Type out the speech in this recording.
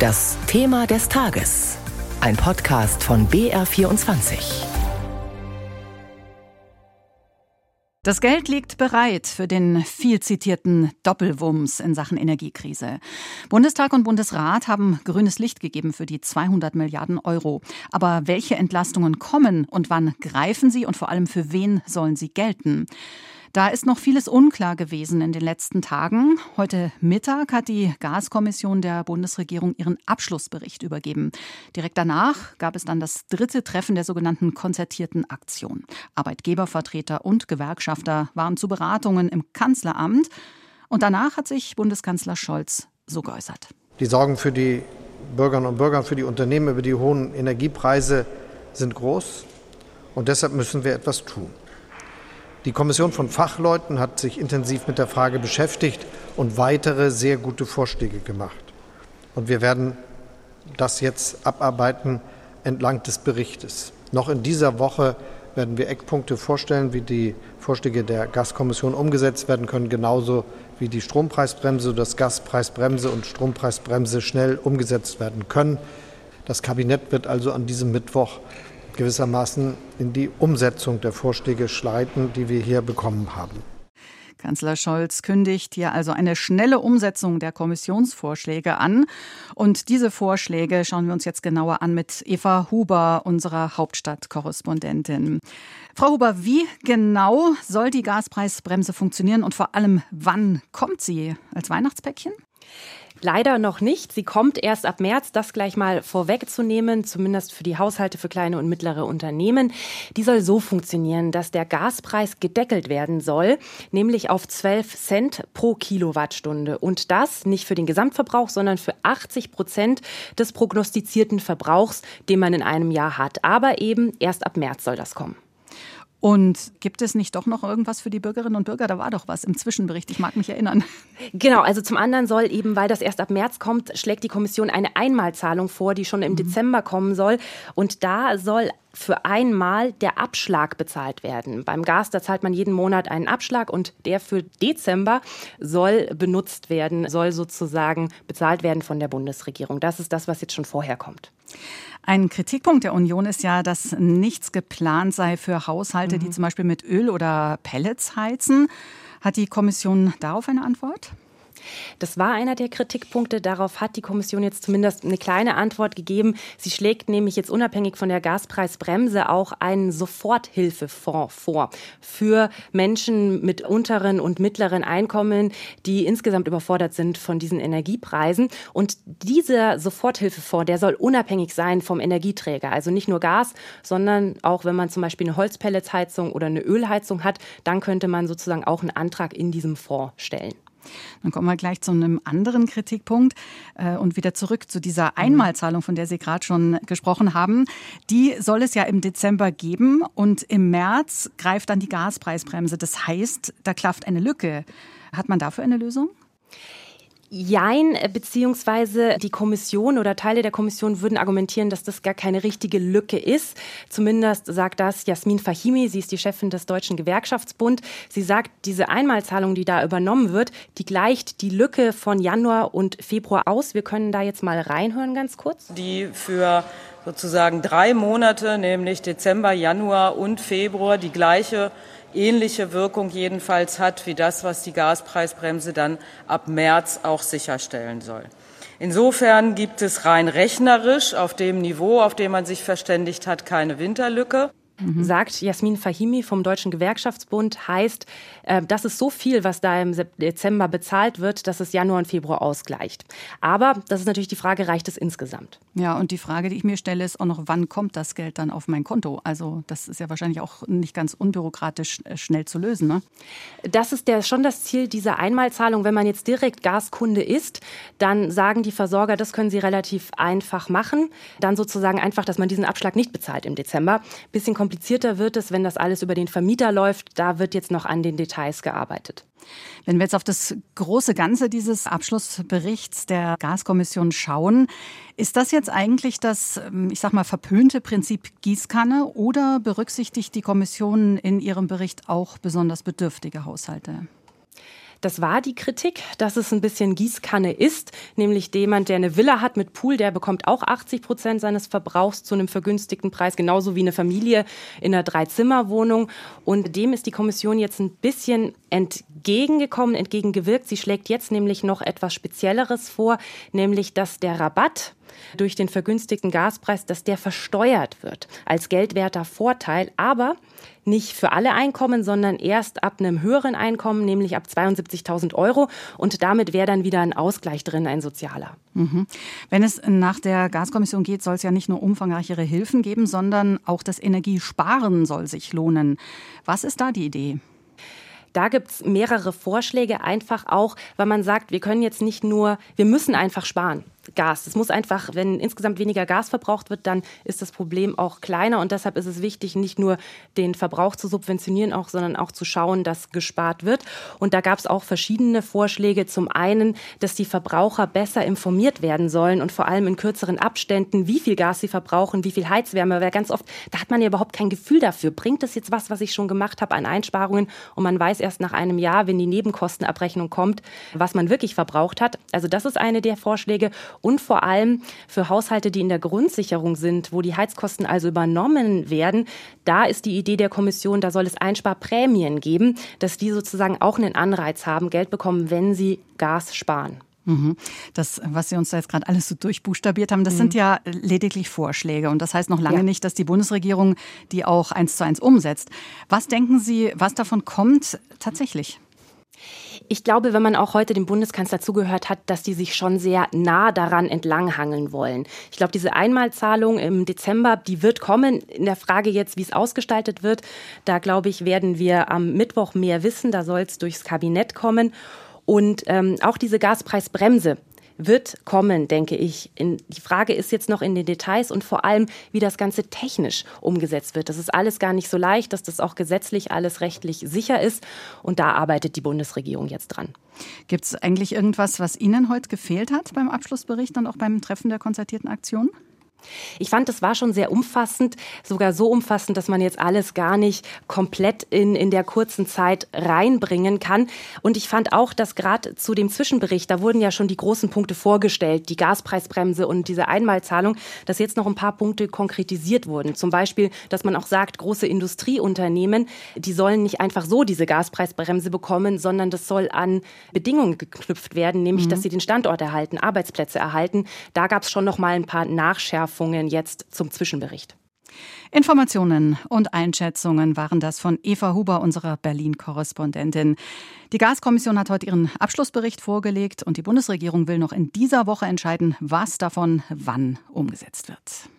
Das Thema des Tages. Ein Podcast von BR24. Das Geld liegt bereit für den viel zitierten Doppelwumms in Sachen Energiekrise. Bundestag und Bundesrat haben grünes Licht gegeben für die 200 Milliarden Euro. Aber welche Entlastungen kommen und wann greifen sie und vor allem für wen sollen sie gelten? Da ist noch vieles unklar gewesen in den letzten Tagen. Heute Mittag hat die Gaskommission der Bundesregierung ihren Abschlussbericht übergeben. Direkt danach gab es dann das dritte Treffen der sogenannten konzertierten Aktion. Arbeitgebervertreter und Gewerkschafter waren zu Beratungen im Kanzleramt. Und danach hat sich Bundeskanzler Scholz so geäußert. Die Sorgen für die Bürgerinnen und Bürger, für die Unternehmen über die hohen Energiepreise sind groß. Und deshalb müssen wir etwas tun. Die Kommission von Fachleuten hat sich intensiv mit der Frage beschäftigt und weitere sehr gute Vorschläge gemacht. Und wir werden das jetzt abarbeiten entlang des Berichtes. Noch in dieser Woche werden wir Eckpunkte vorstellen, wie die Vorschläge der Gaskommission umgesetzt werden können, genauso wie die Strompreisbremse, das Gaspreisbremse und Strompreisbremse schnell umgesetzt werden können. Das Kabinett wird also an diesem Mittwoch gewissermaßen in die Umsetzung der Vorschläge schreiten, die wir hier bekommen haben. Kanzler Scholz kündigt hier also eine schnelle Umsetzung der Kommissionsvorschläge an. Und diese Vorschläge schauen wir uns jetzt genauer an mit Eva Huber, unserer Hauptstadtkorrespondentin. Frau Huber, wie genau soll die Gaspreisbremse funktionieren und vor allem wann kommt sie? Als Weihnachtspäckchen? Leider noch nicht. Sie kommt erst ab März, das gleich mal vorwegzunehmen, zumindest für die Haushalte, für kleine und mittlere Unternehmen. Die soll so funktionieren, dass der Gaspreis gedeckelt werden soll, nämlich auf 12 Cent pro Kilowattstunde. Und das nicht für den Gesamtverbrauch, sondern für 80 Prozent des prognostizierten Verbrauchs, den man in einem Jahr hat. Aber eben erst ab März soll das kommen. Und gibt es nicht doch noch irgendwas für die Bürgerinnen und Bürger? Da war doch was im Zwischenbericht, ich mag mich erinnern. Genau, also zum anderen soll eben, weil das erst ab März kommt, schlägt die Kommission eine Einmalzahlung vor, die schon im mhm. Dezember kommen soll. Und da soll für einmal der Abschlag bezahlt werden. Beim Gas, da zahlt man jeden Monat einen Abschlag und der für Dezember soll benutzt werden, soll sozusagen bezahlt werden von der Bundesregierung. Das ist das, was jetzt schon vorher kommt. Ein Kritikpunkt der Union ist ja, dass nichts geplant sei für Haushalte, mhm. die zum Beispiel mit Öl oder Pellets heizen. Hat die Kommission darauf eine Antwort? Das war einer der Kritikpunkte. Darauf hat die Kommission jetzt zumindest eine kleine Antwort gegeben. Sie schlägt nämlich jetzt unabhängig von der Gaspreisbremse auch einen Soforthilfefonds vor für Menschen mit unteren und mittleren Einkommen, die insgesamt überfordert sind von diesen Energiepreisen. Und dieser Soforthilfefonds, der soll unabhängig sein vom Energieträger. Also nicht nur Gas, sondern auch wenn man zum Beispiel eine Holzpelletsheizung oder eine Ölheizung hat, dann könnte man sozusagen auch einen Antrag in diesem Fonds stellen. Dann kommen wir gleich zu einem anderen Kritikpunkt äh, und wieder zurück zu dieser Einmalzahlung, von der Sie gerade schon gesprochen haben. Die soll es ja im Dezember geben und im März greift dann die Gaspreisbremse. Das heißt, da klafft eine Lücke. Hat man dafür eine Lösung? Jein, äh, beziehungsweise die Kommission oder Teile der Kommission würden argumentieren, dass das gar keine richtige Lücke ist. Zumindest sagt das Jasmin Fahimi, sie ist die Chefin des Deutschen Gewerkschaftsbund. Sie sagt, diese Einmalzahlung, die da übernommen wird, die gleicht die Lücke von Januar und Februar aus. Wir können da jetzt mal reinhören ganz kurz. Die für sozusagen drei Monate, nämlich Dezember, Januar und Februar, die gleiche ähnliche Wirkung jedenfalls hat wie das, was die Gaspreisbremse dann ab März auch sicherstellen soll. Insofern gibt es rein rechnerisch auf dem Niveau, auf dem man sich verständigt hat, keine Winterlücke mhm. sagt Jasmin Fahimi vom Deutschen Gewerkschaftsbund, heißt, äh, das ist so viel, was da im Dezember bezahlt wird, dass es Januar und Februar ausgleicht. Aber das ist natürlich die Frage, reicht es insgesamt? Ja, und die Frage, die ich mir stelle, ist auch noch, wann kommt das Geld dann auf mein Konto? Also das ist ja wahrscheinlich auch nicht ganz unbürokratisch äh, schnell zu lösen. Ne? Das ist der, schon das Ziel dieser Einmalzahlung. Wenn man jetzt direkt Gaskunde ist, dann sagen die Versorger, das können sie relativ einfach machen. Dann sozusagen einfach, dass man diesen Abschlag nicht bezahlt im Dezember. Bisschen komplizierter wird es, wenn das alles über den Vermieter läuft. Da wird jetzt noch an den Details gearbeitet. Wenn wir jetzt auf das große Ganze dieses Abschlussberichts der Gaskommission schauen, ist das jetzt eigentlich das, ähm, ich sag mal, verpönte Prinzip Gießkanne oder berücksichtigt die Kommission in ihrem Bericht auch besonders bedürftige Haushalte? Das war die Kritik, dass es ein bisschen Gießkanne ist, nämlich jemand, der eine Villa hat mit Pool, der bekommt auch 80 Prozent seines Verbrauchs zu einem vergünstigten Preis, genauso wie eine Familie in einer Dreizimmerwohnung. Und dem ist die Kommission jetzt ein bisschen entgegengekommen, entgegengewirkt. Sie schlägt jetzt nämlich noch etwas Spezielleres vor, nämlich dass der Rabatt durch den vergünstigten Gaspreis, dass der versteuert wird als geldwerter Vorteil, aber nicht für alle Einkommen, sondern erst ab einem höheren Einkommen, nämlich ab 72.000 Euro. Und damit wäre dann wieder ein Ausgleich drin, ein sozialer. Mhm. Wenn es nach der Gaskommission geht, soll es ja nicht nur umfangreichere Hilfen geben, sondern auch das Energiesparen soll sich lohnen. Was ist da die Idee? Da gibt es mehrere Vorschläge, einfach auch, weil man sagt, wir können jetzt nicht nur, wir müssen einfach sparen. Gas. Es muss einfach, wenn insgesamt weniger Gas verbraucht wird, dann ist das Problem auch kleiner. Und deshalb ist es wichtig, nicht nur den Verbrauch zu subventionieren, auch, sondern auch zu schauen, dass gespart wird. Und da gab es auch verschiedene Vorschläge. Zum einen, dass die Verbraucher besser informiert werden sollen und vor allem in kürzeren Abständen, wie viel Gas sie verbrauchen, wie viel Heizwärme. Weil ganz oft, da hat man ja überhaupt kein Gefühl dafür. Bringt das jetzt was, was ich schon gemacht habe an Einsparungen? Und man weiß erst nach einem Jahr, wenn die Nebenkostenabrechnung kommt, was man wirklich verbraucht hat. Also das ist eine der Vorschläge und vor allem für Haushalte, die in der Grundsicherung sind, wo die Heizkosten also übernommen werden, da ist die Idee der Kommission, da soll es Einsparprämien geben, dass die sozusagen auch einen Anreiz haben, Geld bekommen, wenn sie Gas sparen. Mhm. Das, was Sie uns da jetzt gerade alles so durchbuchstabiert haben, das mhm. sind ja lediglich Vorschläge. Und das heißt noch lange ja. nicht, dass die Bundesregierung die auch eins zu eins umsetzt. Was denken Sie, was davon kommt tatsächlich? Ich glaube, wenn man auch heute dem Bundeskanzler zugehört hat, dass die sich schon sehr nah daran entlanghangeln wollen. Ich glaube, diese Einmalzahlung im Dezember, die wird kommen. In der Frage jetzt, wie es ausgestaltet wird, da glaube ich, werden wir am Mittwoch mehr wissen. Da soll es durchs Kabinett kommen. Und ähm, auch diese Gaspreisbremse, wird kommen, denke ich. In, die Frage ist jetzt noch in den Details und vor allem, wie das Ganze technisch umgesetzt wird. Das ist alles gar nicht so leicht, dass das auch gesetzlich alles rechtlich sicher ist. Und da arbeitet die Bundesregierung jetzt dran. Gibt es eigentlich irgendwas, was Ihnen heute gefehlt hat beim Abschlussbericht und auch beim Treffen der konzertierten Aktion? Ich fand, das war schon sehr umfassend, sogar so umfassend, dass man jetzt alles gar nicht komplett in, in der kurzen Zeit reinbringen kann. Und ich fand auch, dass gerade zu dem Zwischenbericht, da wurden ja schon die großen Punkte vorgestellt, die Gaspreisbremse und diese Einmalzahlung, dass jetzt noch ein paar Punkte konkretisiert wurden. Zum Beispiel, dass man auch sagt, große Industrieunternehmen, die sollen nicht einfach so diese Gaspreisbremse bekommen, sondern das soll an Bedingungen geknüpft werden, nämlich, mhm. dass sie den Standort erhalten, Arbeitsplätze erhalten. Da gab es schon noch mal ein paar Nachschärfungen Verschärfungen jetzt zum Zwischenbericht. Informationen und Einschätzungen waren das von Eva Huber, unserer Berlin-Korrespondentin. Die Gaskommission hat heute ihren Abschlussbericht vorgelegt und die Bundesregierung will noch in dieser Woche entscheiden, was davon wann umgesetzt wird.